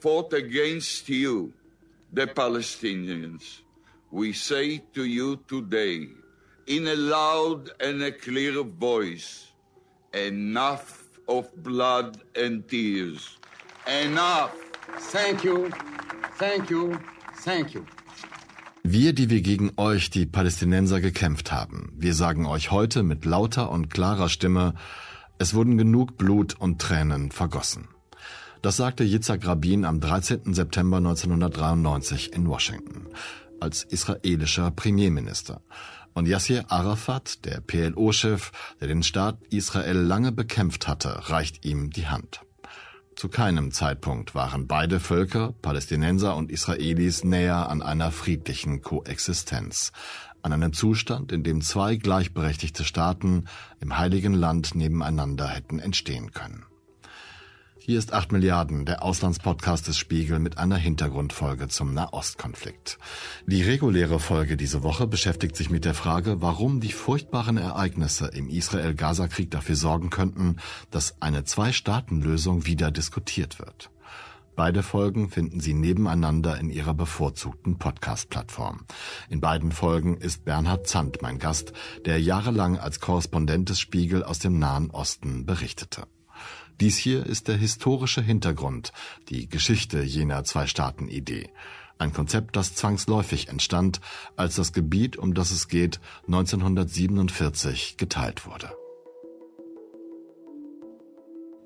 fought against you, the Palestinians, we say to you today, in a loud and a clear voice, enough of blood and tears. Enough. Thank you. Thank you. Thank you. Wir, die wir gegen euch, die Palästinenser, gekämpft haben, wir sagen euch heute mit lauter und klarer Stimme, es wurden genug Blut und Tränen vergossen. Das sagte Yitzhak Rabin am 13. September 1993 in Washington als israelischer Premierminister. Und Yassir Arafat, der PLO-Chef, der den Staat Israel lange bekämpft hatte, reicht ihm die Hand. Zu keinem Zeitpunkt waren beide Völker, Palästinenser und Israelis, näher an einer friedlichen Koexistenz, an einem Zustand, in dem zwei gleichberechtigte Staaten im heiligen Land nebeneinander hätten entstehen können. Hier ist 8 Milliarden, der Auslandspodcast des Spiegel mit einer Hintergrundfolge zum Nahostkonflikt. Die reguläre Folge diese Woche beschäftigt sich mit der Frage, warum die furchtbaren Ereignisse im Israel-Gaza-Krieg dafür sorgen könnten, dass eine Zwei-Staaten-Lösung wieder diskutiert wird. Beide Folgen finden Sie nebeneinander in Ihrer bevorzugten Podcast-Plattform. In beiden Folgen ist Bernhard Zandt mein Gast, der jahrelang als Korrespondent des Spiegel aus dem Nahen Osten berichtete. Dies hier ist der historische Hintergrund, die Geschichte jener Zwei-Staaten-Idee. Ein Konzept, das zwangsläufig entstand, als das Gebiet, um das es geht, 1947 geteilt wurde.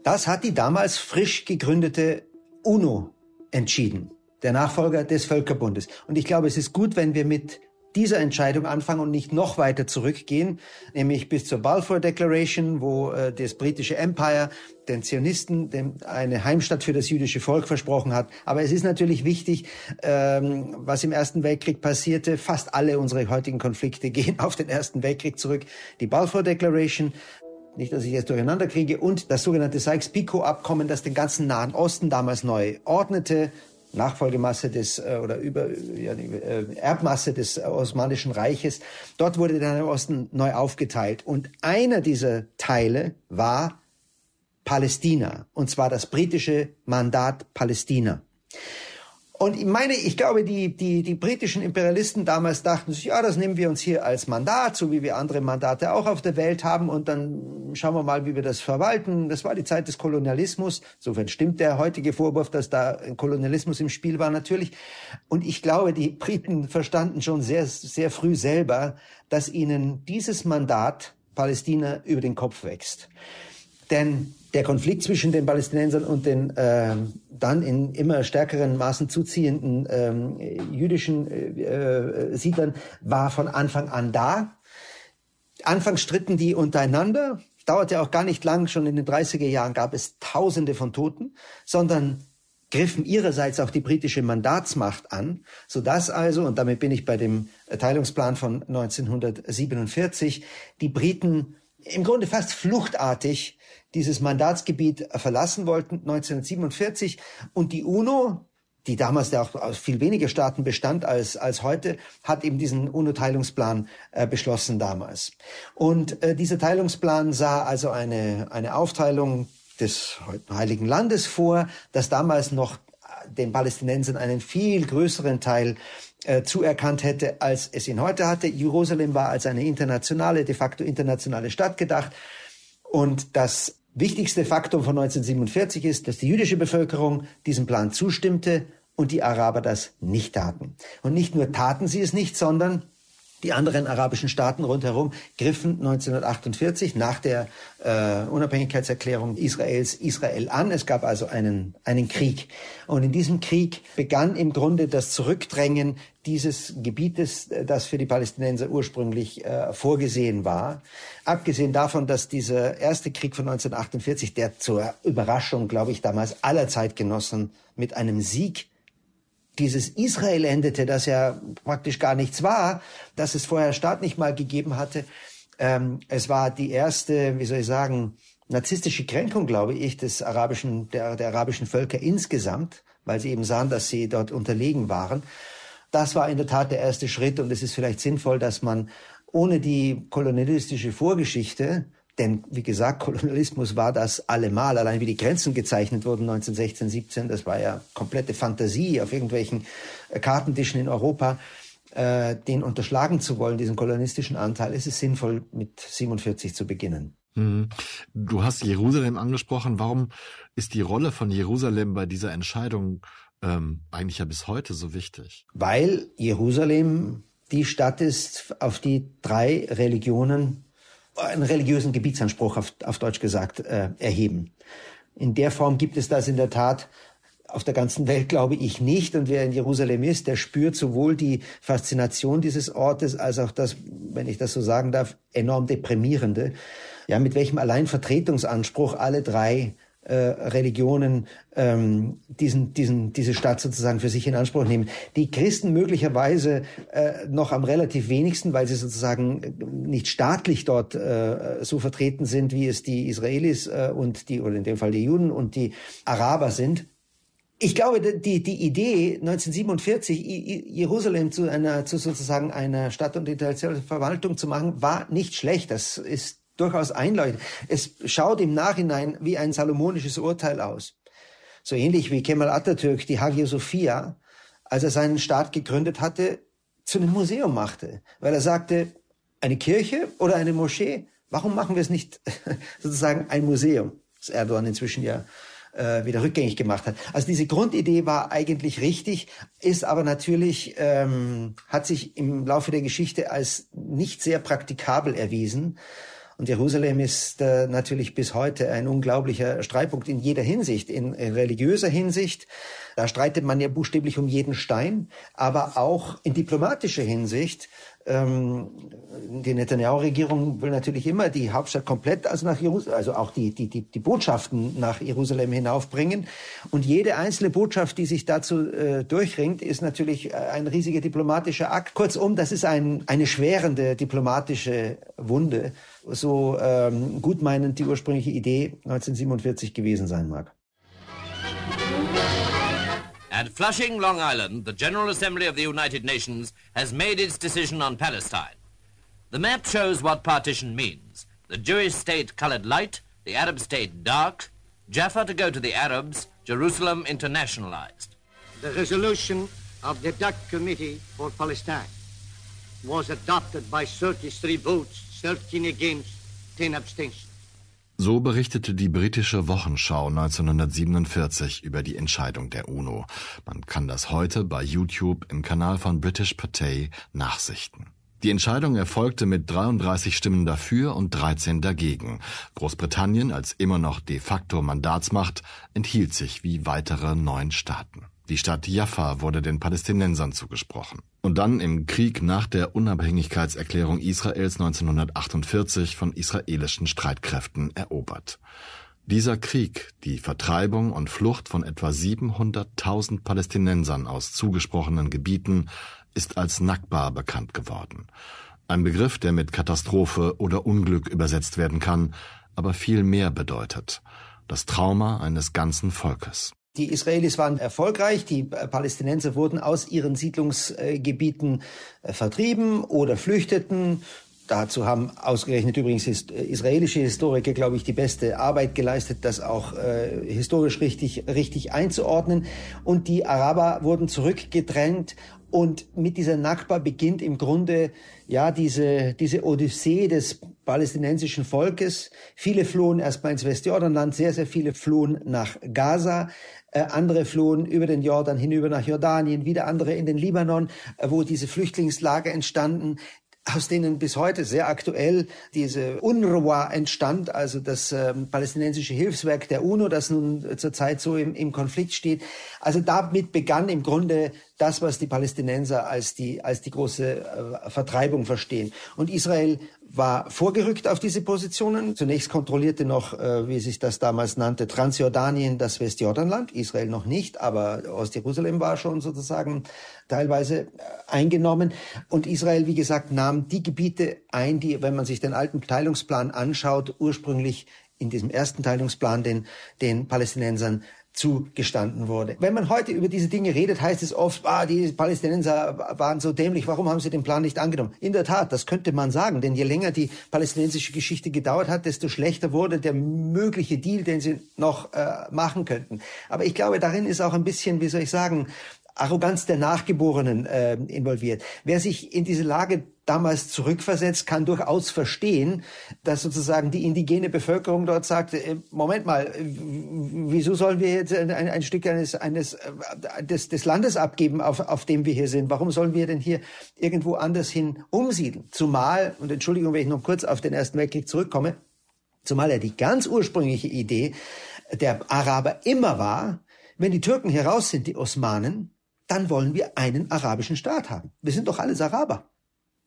Das hat die damals frisch gegründete UNO entschieden, der Nachfolger des Völkerbundes. Und ich glaube, es ist gut, wenn wir mit dieser Entscheidung anfangen und nicht noch weiter zurückgehen, nämlich bis zur Balfour Declaration, wo äh, das britische Empire den Zionisten dem eine Heimstatt für das jüdische Volk versprochen hat. Aber es ist natürlich wichtig, ähm, was im Ersten Weltkrieg passierte. Fast alle unsere heutigen Konflikte gehen auf den Ersten Weltkrieg zurück. Die Balfour Declaration, nicht, dass ich jetzt durcheinander kriege, und das sogenannte Sykes-Picot-Abkommen, das den ganzen Nahen Osten damals neu ordnete, Nachfolgemasse des äh, oder über ja, äh, Erbmasse des Osmanischen Reiches. Dort wurde der Nahe Osten neu aufgeteilt und einer dieser Teile war Palästina und zwar das britische Mandat Palästina. Und ich meine, ich glaube, die, die, die britischen Imperialisten damals dachten sich, ja, das nehmen wir uns hier als Mandat, so wie wir andere Mandate auch auf der Welt haben, und dann schauen wir mal, wie wir das verwalten. Das war die Zeit des Kolonialismus. Insofern stimmt der heutige Vorwurf, dass da Kolonialismus im Spiel war, natürlich. Und ich glaube, die Briten verstanden schon sehr, sehr früh selber, dass ihnen dieses Mandat Palästina über den Kopf wächst. Denn der Konflikt zwischen den Palästinensern und den äh, dann in immer stärkeren Maßen zuziehenden ähm, jüdischen äh, äh, Siedlern war von Anfang an da. Anfangs stritten die untereinander, dauerte auch gar nicht lang, schon in den 30er Jahren gab es Tausende von Toten, sondern griffen ihrerseits auch die britische Mandatsmacht an, so dass also, und damit bin ich bei dem Teilungsplan von 1947, die Briten im Grunde fast fluchtartig dieses Mandatsgebiet verlassen wollten 1947 und die UNO, die damals ja auch aus viel weniger Staaten bestand als, als heute, hat eben diesen UNO-Teilungsplan äh, beschlossen damals. Und äh, dieser Teilungsplan sah also eine, eine Aufteilung des Heiligen Landes vor, das damals noch den Palästinensern einen viel größeren Teil äh, zuerkannt hätte, als es ihn heute hatte. Jerusalem war als eine internationale, de facto internationale Stadt gedacht. Und das wichtigste Faktum von 1947 ist, dass die jüdische Bevölkerung diesem Plan zustimmte und die Araber das nicht taten. Und nicht nur taten sie es nicht, sondern die anderen arabischen Staaten rundherum griffen 1948 nach der äh, Unabhängigkeitserklärung Israels Israel an. Es gab also einen, einen Krieg. Und in diesem Krieg begann im Grunde das Zurückdrängen dieses Gebietes, das für die Palästinenser ursprünglich äh, vorgesehen war. Abgesehen davon, dass dieser erste Krieg von 1948, der zur Überraschung, glaube ich, damals aller Zeitgenossen mit einem Sieg dieses Israel endete, das ja praktisch gar nichts war, dass es vorher Staat nicht mal gegeben hatte. Ähm, es war die erste, wie soll ich sagen, narzisstische Kränkung, glaube ich, des arabischen, der, der arabischen Völker insgesamt, weil sie eben sahen, dass sie dort unterlegen waren. Das war in der Tat der erste Schritt und es ist vielleicht sinnvoll, dass man ohne die kolonialistische Vorgeschichte Denn wie gesagt, Kolonialismus war das allemal. Allein wie die Grenzen gezeichnet wurden 1916, 17, das war ja komplette Fantasie auf irgendwelchen äh, Kartentischen in Europa. Äh, den unterschlagen zu wollen, diesen kolonistischen Anteil, ist es sinnvoll, mit 47 zu beginnen. Mhm. Du hast Jerusalem angesprochen. Warum ist die Rolle von Jerusalem bei dieser Entscheidung ähm, eigentlich ja bis heute so wichtig? Weil Jerusalem die Stadt ist, auf die drei Religionen einen religiösen Gebietsanspruch, auf, auf Deutsch gesagt, äh, erheben. In der Form gibt es das in der Tat auf der ganzen Welt glaube ich nicht. Und wer in Jerusalem ist, der spürt sowohl die Faszination dieses Ortes als auch das, wenn ich das so sagen darf, enorm deprimierende. Ja, mit welchem Alleinvertretungsanspruch alle drei äh, Religionen ähm, diesen, diesen, diese Stadt sozusagen für sich in Anspruch nehmen. Die Christen möglicherweise äh, noch am relativ wenigsten, weil sie sozusagen nicht staatlich dort äh, so vertreten sind, wie es die Israelis äh, und die, oder in dem Fall die Juden und die Araber sind. Ich glaube, die, die Idee 1947, Jerusalem zu einer, zu sozusagen einer Stadt- und internationalen Verwaltung zu machen, war nicht schlecht. Das ist durchaus einleuchtend. Es schaut im Nachhinein wie ein salomonisches Urteil aus. So ähnlich wie Kemal Atatürk die Hagia Sophia, als er seinen Staat gegründet hatte, zu einem Museum machte. Weil er sagte, eine Kirche oder eine Moschee, warum machen wir es nicht sozusagen ein Museum? Das Erdogan inzwischen ja äh, wieder rückgängig gemacht hat. Also diese Grundidee war eigentlich richtig, ist aber natürlich, ähm, hat sich im Laufe der Geschichte als nicht sehr praktikabel erwiesen. Und Jerusalem ist äh, natürlich bis heute ein unglaublicher Streitpunkt in jeder Hinsicht, in, in religiöser Hinsicht. Da streitet man ja buchstäblich um jeden Stein, aber auch in diplomatischer Hinsicht. Ähm, die Netanyahu-Regierung will natürlich immer die Hauptstadt komplett, also nach Jerusalem, also auch die, die, die, die Botschaften nach Jerusalem hinaufbringen. Und jede einzelne Botschaft, die sich dazu äh, durchringt, ist natürlich äh, ein riesiger diplomatischer Akt. Kurzum, das ist ein, eine schwerende diplomatische Wunde, so ähm, gutmeinend die ursprüngliche Idee 1947 gewesen sein mag. At Flushing, Long Island, the General Assembly of the United Nations has made its decision on Palestine. The map shows what partition means. The Jewish state colored light, the Arab state dark, Jaffa to go to the Arabs, Jerusalem internationalized. The resolution of the DAC Committee for Palestine was adopted by 33 votes, 13 against, 10 abstentions. So berichtete die britische Wochenschau 1947 über die Entscheidung der UNO. Man kann das heute bei YouTube im Kanal von British Patay nachsichten. Die Entscheidung erfolgte mit 33 Stimmen dafür und 13 dagegen. Großbritannien als immer noch de facto Mandatsmacht enthielt sich wie weitere neun Staaten. Die Stadt Jaffa wurde den Palästinensern zugesprochen. Und dann im Krieg nach der Unabhängigkeitserklärung Israels 1948 von israelischen Streitkräften erobert. Dieser Krieg, die Vertreibung und Flucht von etwa 700.000 Palästinensern aus zugesprochenen Gebieten, ist als Nakba bekannt geworden. Ein Begriff, der mit Katastrophe oder Unglück übersetzt werden kann, aber viel mehr bedeutet. Das Trauma eines ganzen Volkes. Die Israelis waren erfolgreich, die Palästinenser wurden aus ihren Siedlungsgebieten äh, vertrieben oder flüchteten. Dazu haben ausgerechnet übrigens israelische Historiker, glaube ich, die beste Arbeit geleistet, das auch äh, historisch richtig, richtig einzuordnen. Und die Araber wurden zurückgedrängt und mit dieser Nakba beginnt im Grunde ja diese, diese Odyssee des palästinensischen Volkes. Viele flohen erstmal ins Westjordanland, sehr, sehr viele flohen nach Gaza. Äh, andere flohen über den Jordan hinüber nach Jordanien, wieder andere in den Libanon, äh, wo diese Flüchtlingslager entstanden aus denen bis heute sehr aktuell diese UNRWA entstand, also das ähm, palästinensische Hilfswerk der UNO, das nun zurzeit so im, im Konflikt steht. Also damit begann im Grunde das, was die Palästinenser als die, als die große äh, Vertreibung verstehen. Und Israel war vorgerückt auf diese Positionen. Zunächst kontrollierte noch, äh, wie sich das damals nannte, Transjordanien das Westjordanland, Israel noch nicht, aber Ostjerusalem war schon sozusagen teilweise äh, eingenommen. Und Israel, wie gesagt, nahm die Gebiete ein, die, wenn man sich den alten Teilungsplan anschaut, ursprünglich in diesem ersten Teilungsplan den, den Palästinensern zugestanden wurde. Wenn man heute über diese Dinge redet, heißt es oft, ah, die Palästinenser waren so dämlich, warum haben sie den Plan nicht angenommen? In der Tat, das könnte man sagen, denn je länger die palästinensische Geschichte gedauert hat, desto schlechter wurde der mögliche Deal, den sie noch äh, machen könnten. Aber ich glaube, darin ist auch ein bisschen, wie soll ich sagen, Arroganz der Nachgeborenen äh, involviert. Wer sich in diese Lage damals zurückversetzt, kann durchaus verstehen, dass sozusagen die indigene Bevölkerung dort sagt, äh, Moment mal, wieso sollen wir jetzt ein, ein Stück eines, eines äh, des, des Landes abgeben, auf, auf dem wir hier sind? Warum sollen wir denn hier irgendwo anders hin umsiedeln? Zumal, und Entschuldigung, wenn ich noch kurz auf den Ersten Weltkrieg zurückkomme, zumal ja die ganz ursprüngliche Idee der Araber immer war, wenn die Türken hier raus sind, die Osmanen, dann wollen wir einen arabischen Staat haben. Wir sind doch alles Araber.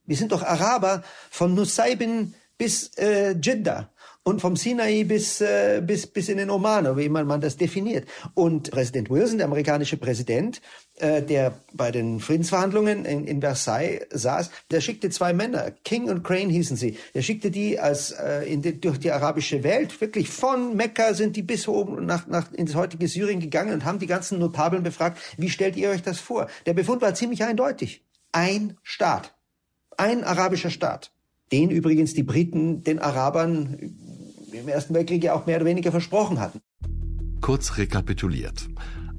Wir sind doch Araber von Nusaybin bis äh, Jeddah und vom Sinai bis, äh, bis, bis in den Oman, wie immer man das definiert. Und Präsident Wilson, der amerikanische Präsident, äh, der bei den Friedensverhandlungen in, in Versailles saß, der schickte zwei Männer, King und Crane hießen sie. Der schickte die als äh, in die, durch die arabische Welt, wirklich von Mekka sind die bis oben nach, nach ins heutige Syrien gegangen und haben die ganzen Notabeln befragt, wie stellt ihr euch das vor? Der Befund war ziemlich eindeutig. Ein Staat. Ein arabischer Staat. Den übrigens die Briten den Arabern im Ersten Weltkrieg ja auch mehr oder weniger versprochen hatten. Kurz rekapituliert.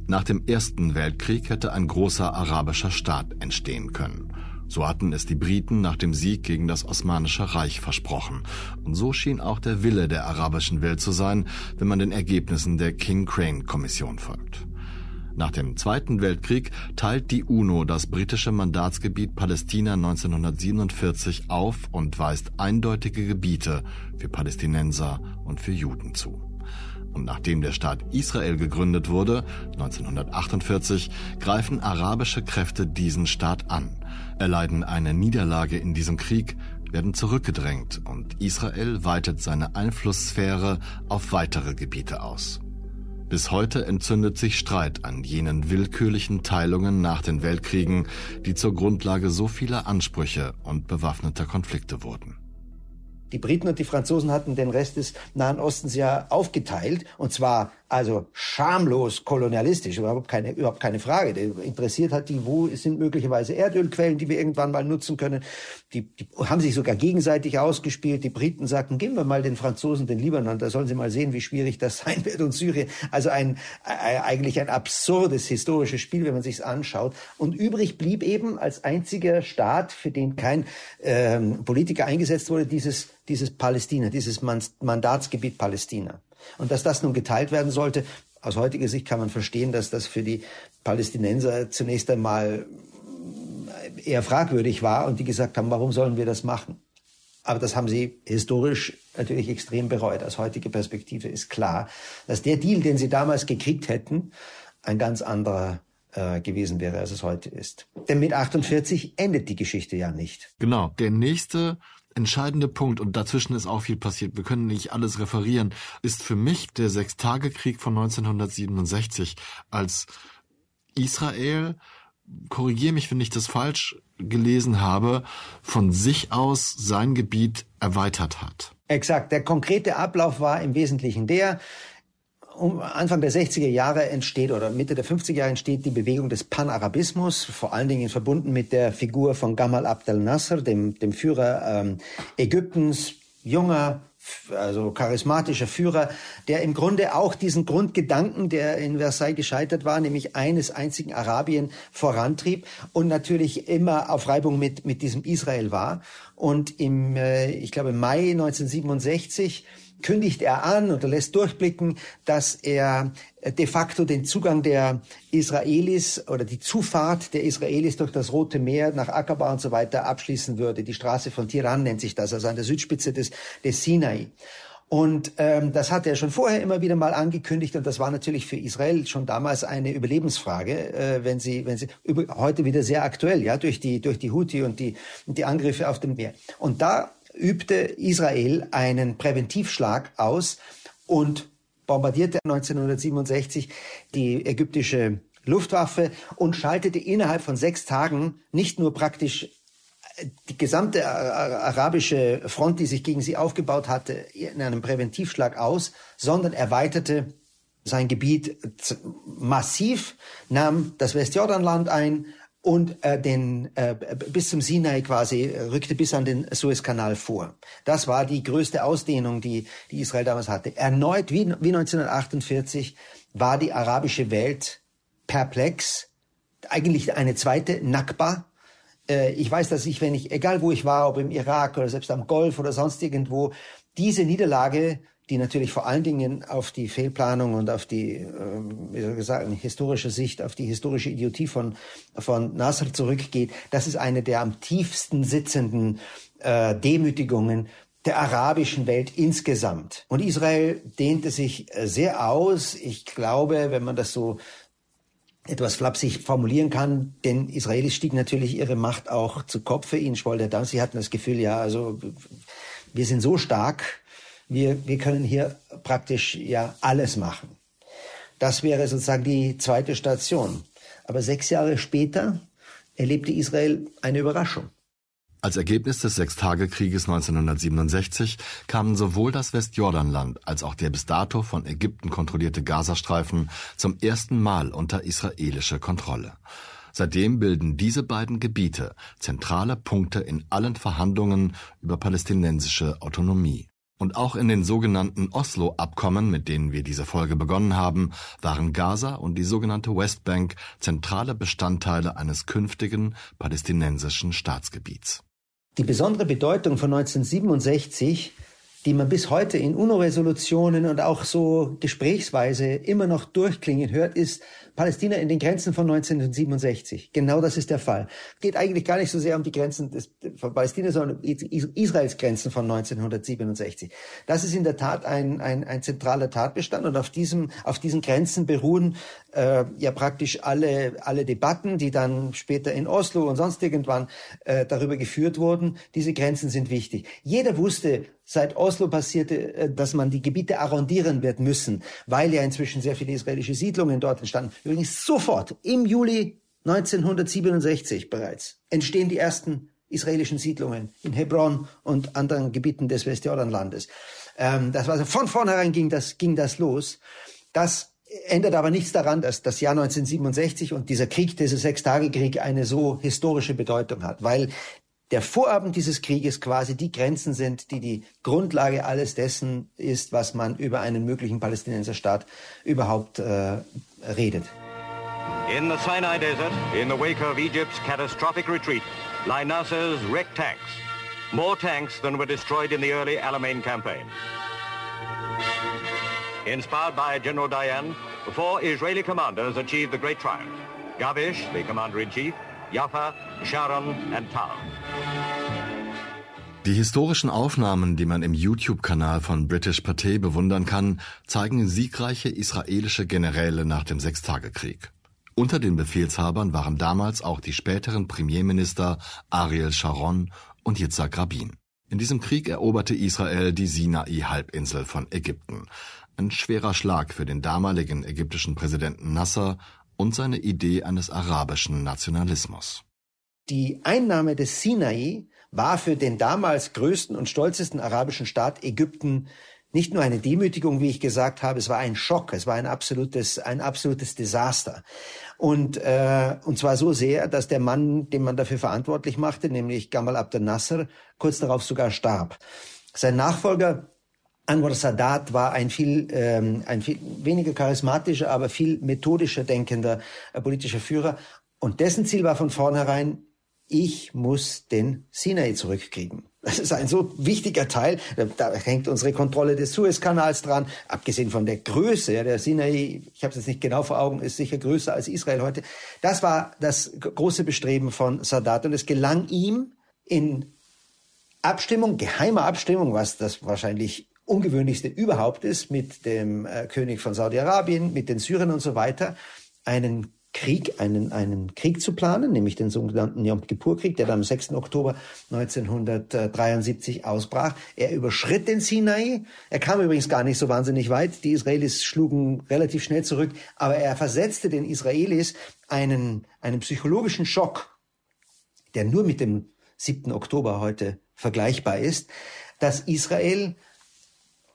Nach dem Ersten Weltkrieg hätte ein großer arabischer Staat entstehen können. So hatten es die Briten nach dem Sieg gegen das Osmanische Reich versprochen. Und so schien auch der Wille der arabischen Welt zu sein, wenn man den Ergebnissen der King Crane Kommission folgt. Nach dem Zweiten Weltkrieg teilt die UNO das britische Mandatsgebiet Palästina 1947 auf und weist eindeutige Gebiete für Palästinenser und für Juden zu. Und nachdem der Staat Israel gegründet wurde, 1948, greifen arabische Kräfte diesen Staat an, erleiden eine Niederlage in diesem Krieg, werden zurückgedrängt und Israel weitet seine Einflusssphäre auf weitere Gebiete aus. Bis heute entzündet sich Streit an jenen willkürlichen Teilungen nach den Weltkriegen, die zur Grundlage so vieler Ansprüche und bewaffneter Konflikte wurden. Die Briten und die Franzosen hatten den Rest des Nahen Ostens ja aufgeteilt, und zwar also schamlos kolonialistisch, überhaupt keine, überhaupt keine Frage. Interessiert hat die, wo sind möglicherweise Erdölquellen, die wir irgendwann mal nutzen können. Die, die haben sich sogar gegenseitig ausgespielt. Die Briten sagten, geben wir mal den Franzosen den Libanon, da sollen sie mal sehen, wie schwierig das sein wird und Syrien. Also ein, äh, eigentlich ein absurdes historisches Spiel, wenn man sich's anschaut. Und übrig blieb eben als einziger Staat, für den kein ähm, Politiker eingesetzt wurde, dieses, dieses Palästina, dieses Mandatsgebiet Palästina. Und dass das nun geteilt werden sollte, aus heutiger Sicht kann man verstehen, dass das für die Palästinenser zunächst einmal eher fragwürdig war und die gesagt haben, warum sollen wir das machen? Aber das haben sie historisch natürlich extrem bereut. Aus heutiger Perspektive ist klar, dass der Deal, den sie damals gekriegt hätten, ein ganz anderer äh, gewesen wäre, als es heute ist. Denn mit 48 endet die Geschichte ja nicht. Genau. Der nächste entscheidende Punkt, und dazwischen ist auch viel passiert, wir können nicht alles referieren, ist für mich der Sechstagekrieg von 1967, als Israel, korrigiere mich, wenn ich das falsch gelesen habe, von sich aus sein Gebiet erweitert hat. Exakt. Der konkrete Ablauf war im Wesentlichen der, um Anfang der 60er Jahre entsteht oder Mitte der 50er Jahre entsteht die Bewegung des Panarabismus, vor allen Dingen verbunden mit der Figur von Gamal Abdel Nasser, dem, dem Führer ähm, Ägyptens, junger, also charismatischer Führer, der im Grunde auch diesen Grundgedanken, der in Versailles gescheitert war, nämlich eines einzigen Arabien vorantrieb und natürlich immer auf Reibung mit, mit diesem Israel war. Und im, äh, ich glaube, Mai 1967 kündigt er an oder lässt durchblicken, dass er de facto den Zugang der Israelis oder die Zufahrt der Israelis durch das Rote Meer nach Aqaba und so weiter abschließen würde. Die Straße von Tiran nennt sich das, also an der Südspitze des, des Sinai. Und ähm, das hat er schon vorher immer wieder mal angekündigt und das war natürlich für Israel schon damals eine Überlebensfrage, äh, wenn sie, wenn sie über, heute wieder sehr aktuell, ja, durch die durch die Houthi und die und die Angriffe auf dem Meer. Und da übte Israel einen Präventivschlag aus und bombardierte 1967 die ägyptische Luftwaffe und schaltete innerhalb von sechs Tagen nicht nur praktisch die gesamte arabische Front, die sich gegen sie aufgebaut hatte, in einem Präventivschlag aus, sondern erweiterte sein Gebiet massiv, nahm das Westjordanland ein und äh, den äh, bis zum Sinai quasi rückte bis an den Suezkanal vor. Das war die größte Ausdehnung, die, die Israel damals hatte. Erneut wie, wie 1948 war die arabische Welt perplex, eigentlich eine zweite Nakba. Äh, ich weiß, dass ich, wenn ich, egal wo ich war, ob im Irak oder selbst am Golf oder sonst irgendwo, diese Niederlage die natürlich vor allen Dingen auf die Fehlplanung und auf die, ähm, wie soll ich sagen, historische Sicht, auf die historische Idiotie von, von Nasser zurückgeht, das ist eine der am tiefsten sitzenden äh, Demütigungen der arabischen Welt insgesamt. Und Israel dehnte sich äh, sehr aus. Ich glaube, wenn man das so etwas flapsig formulieren kann, denn Israelis stieg natürlich ihre Macht auch zu Kopf für ihn, schwoll der Dampf. Sie hatten das Gefühl, ja, also wir sind so stark, wir, wir können hier praktisch ja alles machen. Das wäre sozusagen die zweite Station. Aber sechs Jahre später erlebte Israel eine Überraschung. Als Ergebnis des Sechstagekrieges 1967 kamen sowohl das Westjordanland als auch der bis dato von Ägypten kontrollierte Gazastreifen zum ersten Mal unter israelische Kontrolle. Seitdem bilden diese beiden Gebiete zentrale Punkte in allen Verhandlungen über palästinensische Autonomie. Und auch in den sogenannten Oslo-Abkommen, mit denen wir diese Folge begonnen haben, waren Gaza und die sogenannte Westbank zentrale Bestandteile eines künftigen palästinensischen Staatsgebiets. Die besondere Bedeutung von 1967 die man bis heute in UNO-Resolutionen und auch so gesprächsweise immer noch durchklingen hört, ist Palästina in den Grenzen von 1967. Genau das ist der Fall. Geht eigentlich gar nicht so sehr um die Grenzen des, von Palästina, sondern Israels Grenzen von 1967. Das ist in der Tat ein, ein, ein zentraler Tatbestand und auf diesem, auf diesen Grenzen beruhen äh, ja praktisch alle, alle Debatten, die dann später in Oslo und sonst irgendwann äh, darüber geführt wurden. Diese Grenzen sind wichtig. Jeder wusste, seit Oslo passierte, äh, dass man die Gebiete arrondieren wird müssen, weil ja inzwischen sehr viele israelische Siedlungen dort entstanden. Übrigens sofort im Juli 1967 bereits entstehen die ersten israelischen Siedlungen in Hebron und anderen Gebieten des Westjordanlandes. Ähm, das war von vornherein ging das, ging das los. Das ändert aber nichts daran, dass das Jahr 1967 und dieser Krieg, dieser Sechstagekrieg eine so historische Bedeutung hat, weil der Vorabend dieses Krieges quasi die Grenzen sind, die die Grundlage alles dessen ist, was man über einen möglichen Palästinenserstaat überhaupt äh, redet. In the Sinai Desert, in the wake of Egypt's catastrophic retreat, lie Nasser's wrecked tanks. More tanks than were destroyed in the early Alamein campaign. Inspired by General Dayan, four Israeli commanders achieved the great triumph. Gavish, the commander-in-chief, Jaffa, Sharon and Tal. Die historischen Aufnahmen, die man im YouTube-Kanal von British Pathé bewundern kann, zeigen siegreiche israelische Generäle nach dem Sechstagekrieg. Unter den Befehlshabern waren damals auch die späteren Premierminister Ariel Sharon und Yitzhak Rabin. In diesem Krieg eroberte Israel die Sinai-Halbinsel von Ägypten. Ein schwerer Schlag für den damaligen ägyptischen Präsidenten Nasser und seine Idee eines arabischen Nationalismus. Die Einnahme des Sinai war für den damals größten und stolzesten arabischen Staat Ägypten nicht nur eine Demütigung, wie ich gesagt habe, es war ein Schock, es war ein absolutes, ein absolutes Desaster. Und, äh, und zwar so sehr, dass der Mann, den man dafür verantwortlich machte, nämlich Gamal Abdel Nasser, kurz darauf sogar starb. Sein Nachfolger Anwar Sadat war ein viel, ähm, ein viel weniger charismatischer, aber viel methodischer denkender äh, politischer Führer. Und dessen Ziel war von vornherein, ich muss den Sinai zurückkriegen. Das ist ein so wichtiger Teil. Da hängt unsere Kontrolle des Suezkanals dran. Abgesehen von der Größe, ja, der Sinai, ich habe es jetzt nicht genau vor Augen, ist sicher größer als Israel heute. Das war das große Bestreben von Sadat und es gelang ihm in Abstimmung, geheimer Abstimmung, was das wahrscheinlich ungewöhnlichste überhaupt ist, mit dem äh, König von Saudi-Arabien, mit den Syrern und so weiter, einen Krieg, einen, einen Krieg zu planen, nämlich den sogenannten Yom Kippur-Krieg, der dann am 6. Oktober 1973 ausbrach. Er überschritt den Sinai. Er kam übrigens gar nicht so wahnsinnig weit. Die Israelis schlugen relativ schnell zurück, aber er versetzte den Israelis einen, einen psychologischen Schock, der nur mit dem 7. Oktober heute vergleichbar ist, dass Israel,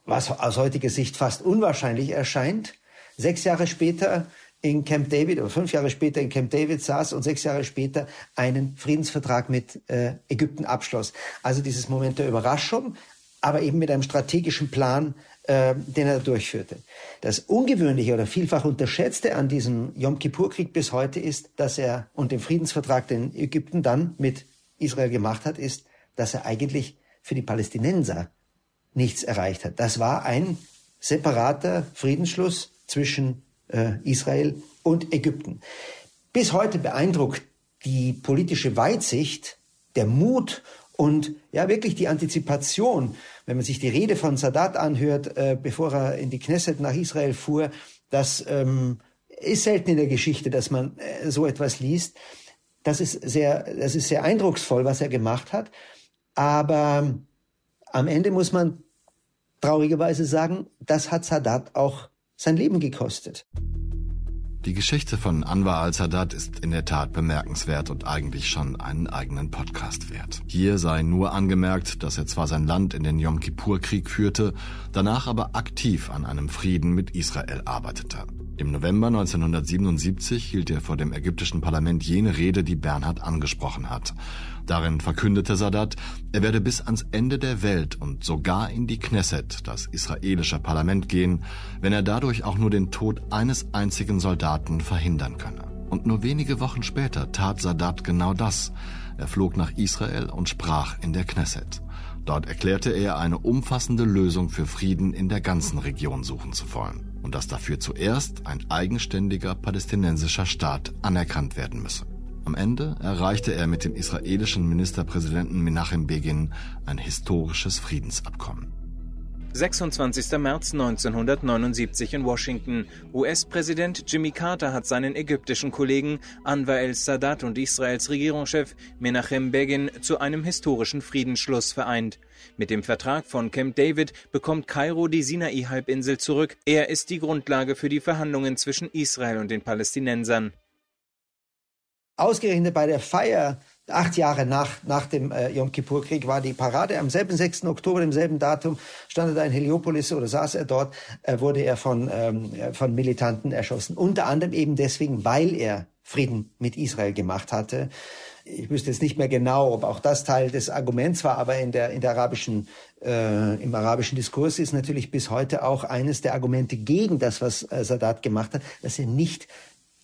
was aus heutiger Sicht fast unwahrscheinlich erscheint, sechs Jahre später in Camp David oder fünf Jahre später in Camp David saß und sechs Jahre später einen Friedensvertrag mit äh, Ägypten abschloss. Also dieses Moment der Überraschung, aber eben mit einem strategischen Plan, äh, den er durchführte. Das Ungewöhnliche oder vielfach Unterschätzte an diesem Yom Kippur-Krieg bis heute ist, dass er und dem Friedensvertrag, den Ägypten dann mit Israel gemacht hat, ist, dass er eigentlich für die Palästinenser nichts erreicht hat. Das war ein separater Friedensschluss zwischen äh, Israel und Ägypten. Bis heute beeindruckt die politische Weitsicht, der Mut und ja wirklich die Antizipation, wenn man sich die Rede von Sadat anhört, äh, bevor er in die Knesset nach Israel fuhr, das ähm, ist selten in der Geschichte, dass man äh, so etwas liest. Das ist sehr, das ist sehr eindrucksvoll, was er gemacht hat. Aber am Ende muss man traurigerweise sagen, das hat Sadat auch sein Leben gekostet. Die Geschichte von Anwar al-Sadat ist in der Tat bemerkenswert und eigentlich schon einen eigenen Podcast wert. Hier sei nur angemerkt, dass er zwar sein Land in den Yom Kippur-Krieg führte, danach aber aktiv an einem Frieden mit Israel arbeitete. Im November 1977 hielt er vor dem ägyptischen Parlament jene Rede, die Bernhard angesprochen hat. Darin verkündete Sadat, er werde bis ans Ende der Welt und sogar in die Knesset, das israelische Parlament, gehen, wenn er dadurch auch nur den Tod eines einzigen Soldaten verhindern könne. Und nur wenige Wochen später tat Sadat genau das. Er flog nach Israel und sprach in der Knesset. Dort erklärte er, eine umfassende Lösung für Frieden in der ganzen Region suchen zu wollen und dass dafür zuerst ein eigenständiger palästinensischer Staat anerkannt werden müsse. Am Ende erreichte er mit dem israelischen Ministerpräsidenten Menachem Begin ein historisches Friedensabkommen. 26. März 1979 in Washington. US-Präsident Jimmy Carter hat seinen ägyptischen Kollegen Anwar el-Sadat und Israels Regierungschef Menachem Begin zu einem historischen Friedensschluss vereint. Mit dem Vertrag von Camp David bekommt Kairo die Sinai-Halbinsel zurück. Er ist die Grundlage für die Verhandlungen zwischen Israel und den Palästinensern. Ausgerechnet bei der Feier acht Jahre nach, nach dem äh, Yom Kippur-Krieg war die Parade. Am selben 6. Oktober, demselben Datum, stand er in Heliopolis oder saß er dort, äh, wurde er von, ähm, von Militanten erschossen. Unter anderem eben deswegen, weil er Frieden mit Israel gemacht hatte. Ich wüsste jetzt nicht mehr genau, ob auch das Teil des Arguments war, aber in der, in der arabischen, äh, im arabischen Diskurs ist natürlich bis heute auch eines der Argumente gegen das, was äh, Sadat gemacht hat, dass er nicht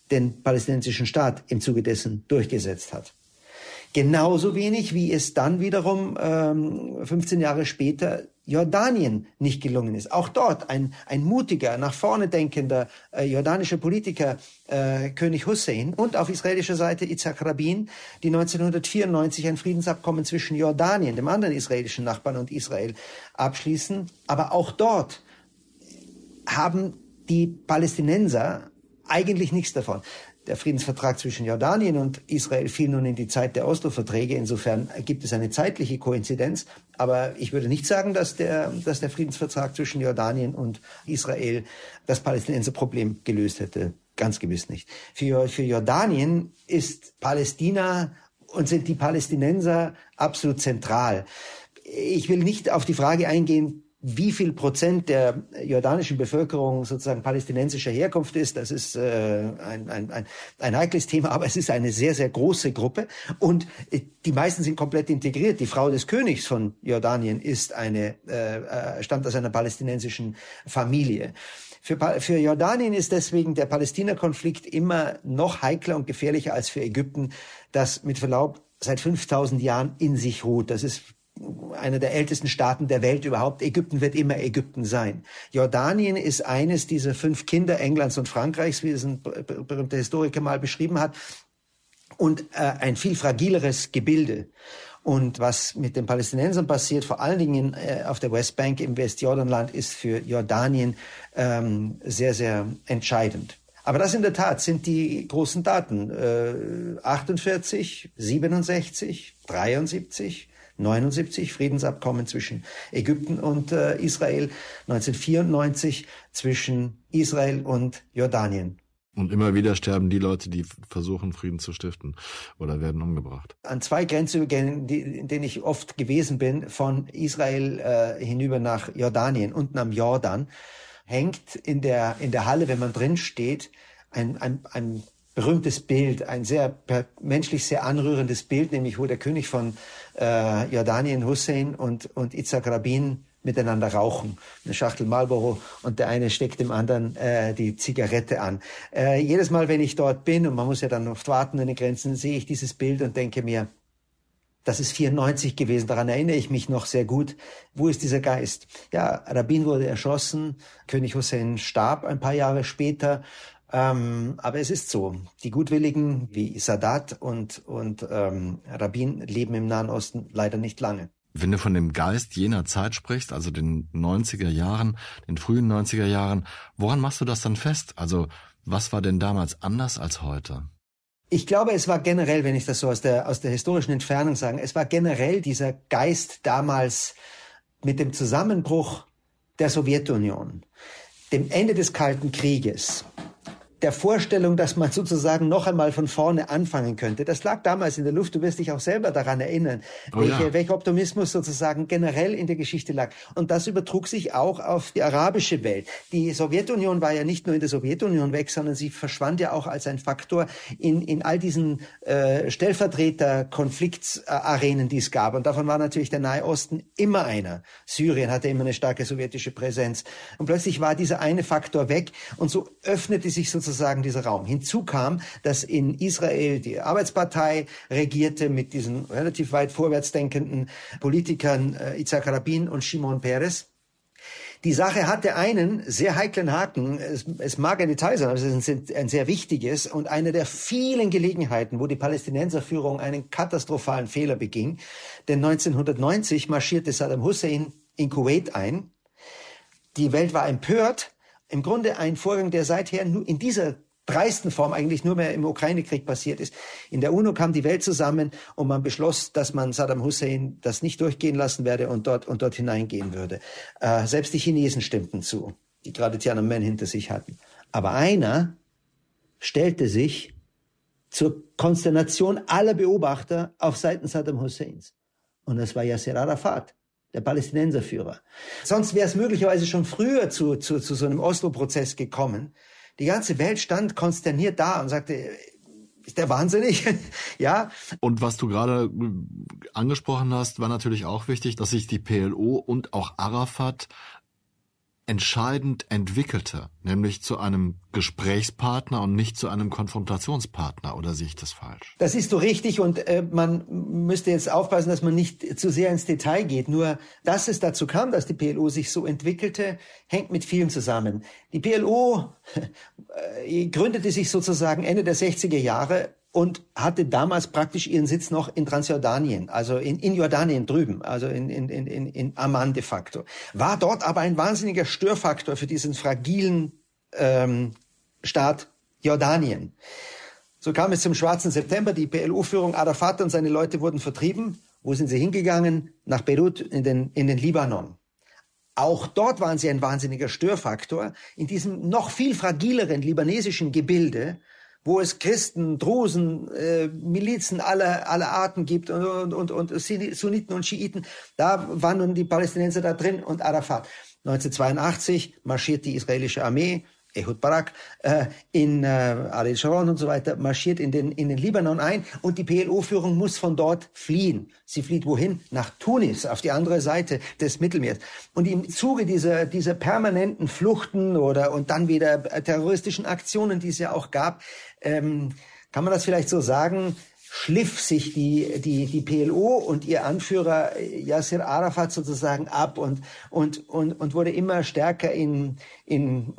den palästinensischen Staat im Zuge dessen durchgesetzt hat. Genauso wenig, wie es dann wiederum ähm, 15 Jahre später Jordanien nicht gelungen ist. Auch dort ein, ein mutiger, nach vorne denkender äh, jordanischer Politiker, äh, König Hussein, und auf israelischer Seite Yitzhak Rabin, die 1994 ein Friedensabkommen zwischen Jordanien, dem anderen israelischen Nachbarn, und Israel abschließen. Aber auch dort haben die Palästinenser eigentlich nichts davon. Der Friedensvertrag zwischen Jordanien und Israel fiel nun in die Zeit der Oslo-Verträge. Insofern gibt es eine zeitliche Koinzidenz. Aber ich würde nicht sagen, dass der, dass der Friedensvertrag zwischen Jordanien und Israel das Palästinenserproblem gelöst hätte. Ganz gewiss nicht. Für, für Jordanien ist Palästina und sind die Palästinenser absolut zentral. Ich will nicht auf die Frage eingehen, wie viel Prozent der jordanischen Bevölkerung sozusagen palästinensischer Herkunft ist, das ist äh, ein, ein, ein, ein heikles Thema, aber es ist eine sehr, sehr große Gruppe und äh, die meisten sind komplett integriert. Die Frau des Königs von Jordanien ist eine, äh, äh stammt aus einer palästinensischen Familie. Für, für Jordanien ist deswegen der Palästina-Konflikt immer noch heikler und gefährlicher als für Ägypten, das mit Verlaub seit 5000 Jahren in sich ruht. Das ist einer der ältesten Staaten der Welt überhaupt. Ägypten wird immer Ägypten sein. Jordanien ist eines dieser fünf Kinder Englands und Frankreichs, wie es ein berühmter Historiker mal beschrieben hat, und äh, ein viel fragileres Gebilde. Und was mit den Palästinensern passiert, vor allen Dingen äh, auf der Westbank im Westjordanland, ist für Jordanien ähm, sehr, sehr entscheidend. Aber das in der Tat sind die großen Daten. Äh, 48, 67, 73, 1979 Friedensabkommen zwischen Ägypten und äh, Israel, 1994 zwischen Israel und Jordanien. Und immer wieder sterben die Leute, die versuchen, Frieden zu stiften oder werden umgebracht. An zwei Grenzübergängen, in denen ich oft gewesen bin, von Israel äh, hinüber nach Jordanien, unten am Jordan, hängt in der, in der Halle, wenn man drin steht, ein, ein, ein berühmtes Bild, ein sehr menschlich sehr anrührendes Bild, nämlich wo der König von äh, Jordanien Hussein und, und Itzhak Rabin miteinander rauchen. Eine Schachtel Marlboro und der eine steckt dem anderen äh, die Zigarette an. Äh, jedes Mal, wenn ich dort bin, und man muss ja dann oft warten an den Grenzen, sehe ich dieses Bild und denke mir, das ist 94 gewesen, daran erinnere ich mich noch sehr gut. Wo ist dieser Geist? Ja, Rabin wurde erschossen, König Hussein starb ein paar Jahre später. Ähm, aber es ist so, die Gutwilligen wie Sadat und, und ähm, Rabin leben im Nahen Osten leider nicht lange. Wenn du von dem Geist jener Zeit sprichst, also den 90er Jahren, den frühen 90er Jahren, woran machst du das dann fest? Also was war denn damals anders als heute? Ich glaube, es war generell, wenn ich das so aus der, aus der historischen Entfernung sage, es war generell dieser Geist damals mit dem Zusammenbruch der Sowjetunion, dem Ende des Kalten Krieges, der Vorstellung, dass man sozusagen noch einmal von vorne anfangen könnte. Das lag damals in der Luft. Du wirst dich auch selber daran erinnern, oh welche, ja. welcher Optimismus sozusagen generell in der Geschichte lag. Und das übertrug sich auch auf die arabische Welt. Die Sowjetunion war ja nicht nur in der Sowjetunion weg, sondern sie verschwand ja auch als ein Faktor in, in all diesen äh, Stellvertreter-Konfliktsarenen, die es gab. Und davon war natürlich der Nahe Osten immer einer. Syrien hatte immer eine starke sowjetische Präsenz. Und plötzlich war dieser eine Faktor weg. Und so öffnete sich sozusagen sozusagen dieser Raum. Hinzu kam, dass in Israel die Arbeitspartei regierte mit diesen relativ weit vorwärts denkenden Politikern äh, Isaac Rabin und Shimon Peres. Die Sache hatte einen sehr heiklen Haken. Es, es mag ein Detail sein, aber es ist ein, ein, sehr wichtiges und eine der vielen Gelegenheiten, wo die Palästinenserführung einen katastrophalen Fehler beging. Denn 1990 marschierte Saddam Hussein in Kuwait ein. Die Welt war empört im Grunde ein Vorgang, der seither nur in dieser dreisten Form eigentlich nur mehr im Ukraine-Krieg passiert ist. In der UNO kam die Welt zusammen und man beschloss, dass man Saddam Hussein das nicht durchgehen lassen werde und dort, und dort hineingehen würde. Äh, selbst die Chinesen stimmten zu, die gerade Tiananmen hinter sich hatten. Aber einer stellte sich zur Konsternation aller Beobachter auf Seiten Saddam Husseins. Und das war Yasser Arafat der Palästinenserführer. Sonst wäre es möglicherweise schon früher zu, zu, zu so einem Oslo-Prozess gekommen. Die ganze Welt stand konsterniert da und sagte, ist der wahnsinnig? ja. Und was du gerade angesprochen hast, war natürlich auch wichtig, dass sich die PLO und auch Arafat entscheidend entwickelte, nämlich zu einem Gesprächspartner und nicht zu einem Konfrontationspartner, oder sehe ich das falsch? Das ist so richtig und äh, man müsste jetzt aufpassen, dass man nicht zu sehr ins Detail geht. Nur, dass es dazu kam, dass die PLO sich so entwickelte, hängt mit vielen zusammen. Die PLO äh, gründete sich sozusagen Ende der 60er Jahre und hatte damals praktisch ihren Sitz noch in Transjordanien, also in, in Jordanien drüben, also in, in, in, in Amman de facto. War dort aber ein wahnsinniger Störfaktor für diesen fragilen ähm, Staat Jordanien. So kam es zum Schwarzen September. Die PLO-Führung Arafat und seine Leute wurden vertrieben. Wo sind sie hingegangen? Nach Beirut in den, in den Libanon. Auch dort waren sie ein wahnsinniger Störfaktor. In diesem noch viel fragileren libanesischen Gebilde wo es Christen, Drusen, äh, Milizen aller, aller Arten gibt und, und, und, und Sunniten und Schiiten. Da waren nun die Palästinenser da drin und Arafat. 1982 marschiert die israelische Armee Ehud Barak, äh, in äh, Ariel Sharon und so weiter, marschiert in den, in den Libanon ein und die PLO-Führung muss von dort fliehen. Sie flieht wohin? Nach Tunis, auf die andere Seite des Mittelmeers. Und im Zuge dieser, dieser permanenten Fluchten oder und dann wieder terroristischen Aktionen, die es ja auch gab, ähm, kann man das vielleicht so sagen, schliff sich die, die, die PLO und ihr Anführer Yasser Arafat sozusagen ab und, und, und, und wurde immer stärker in, in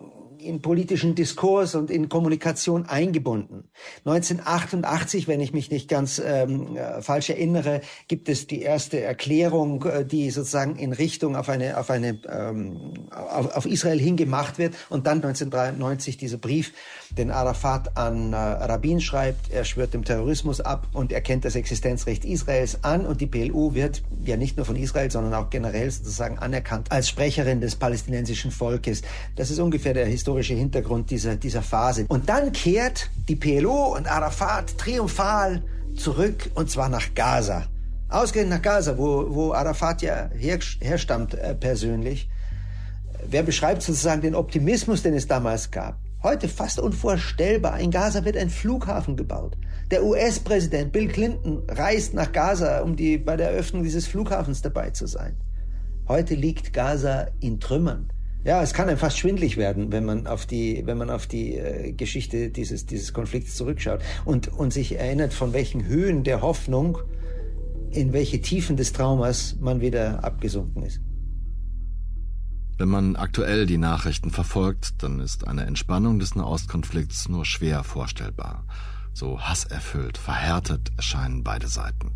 in politischen Diskurs und in Kommunikation eingebunden. 1988, wenn ich mich nicht ganz ähm, äh, falsch erinnere, gibt es die erste Erklärung, äh, die sozusagen in Richtung auf eine auf eine ähm, auf, auf Israel hingemacht wird und dann 1993 dieser Brief, den Arafat an äh, Rabin schreibt. Er schwört dem Terrorismus ab und erkennt das Existenzrecht Israels an und die PLO wird ja nicht nur von Israel, sondern auch generell sozusagen anerkannt als Sprecherin des palästinensischen Volkes. Das ist ungefähr der historische historische Hintergrund dieser, dieser Phase. Und dann kehrt die PLO und Arafat triumphal zurück und zwar nach Gaza. Ausgehend nach Gaza, wo, wo Arafat ja her, herstammt äh, persönlich. wer beschreibt sozusagen den Optimismus, den es damals gab? Heute fast unvorstellbar. In Gaza wird ein Flughafen gebaut. Der US-Präsident Bill Clinton reist nach Gaza, um die, bei der Eröffnung dieses Flughafens dabei zu sein. Heute liegt Gaza in Trümmern. Ja, es kann einem fast schwindlig werden, wenn man auf die, wenn man auf die äh, Geschichte dieses, dieses Konflikts zurückschaut und, und sich erinnert, von welchen Höhen der Hoffnung in welche Tiefen des Traumas man wieder abgesunken ist. Wenn man aktuell die Nachrichten verfolgt, dann ist eine Entspannung des Nahostkonflikts nur schwer vorstellbar. So hasserfüllt, verhärtet erscheinen beide Seiten.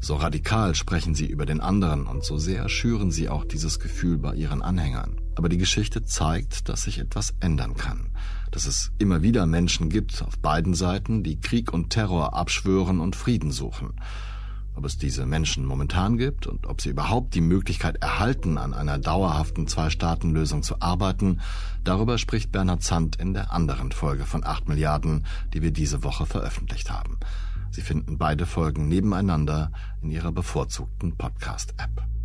So radikal sprechen sie über den anderen und so sehr schüren sie auch dieses Gefühl bei ihren Anhängern. Aber die Geschichte zeigt, dass sich etwas ändern kann. Dass es immer wieder Menschen gibt auf beiden Seiten, die Krieg und Terror abschwören und Frieden suchen. Ob es diese Menschen momentan gibt und ob sie überhaupt die Möglichkeit erhalten, an einer dauerhaften Zwei-Staaten-Lösung zu arbeiten, darüber spricht Bernhard Zandt in der anderen Folge von 8 Milliarden, die wir diese Woche veröffentlicht haben. Sie finden beide Folgen nebeneinander in Ihrer bevorzugten Podcast-App.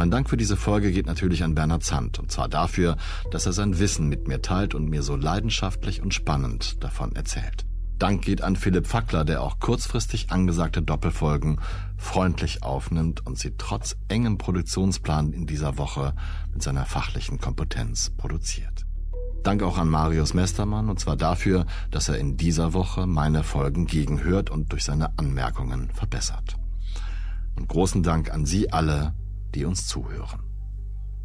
Mein Dank für diese Folge geht natürlich an Bernhard Zandt, und zwar dafür, dass er sein Wissen mit mir teilt und mir so leidenschaftlich und spannend davon erzählt. Dank geht an Philipp Fackler, der auch kurzfristig angesagte Doppelfolgen freundlich aufnimmt und sie trotz engem Produktionsplan in dieser Woche mit seiner fachlichen Kompetenz produziert. Dank auch an Marius Mestermann, und zwar dafür, dass er in dieser Woche meine Folgen gegenhört und durch seine Anmerkungen verbessert. Und großen Dank an Sie alle, die uns zuhören.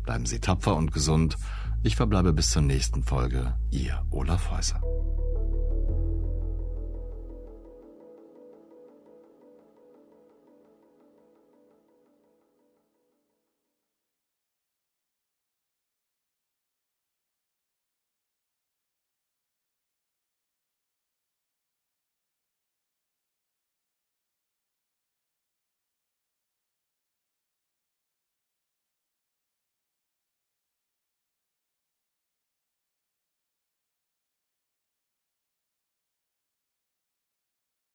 Bleiben Sie tapfer und gesund. Ich verbleibe bis zur nächsten Folge. Ihr Olaf Häuser.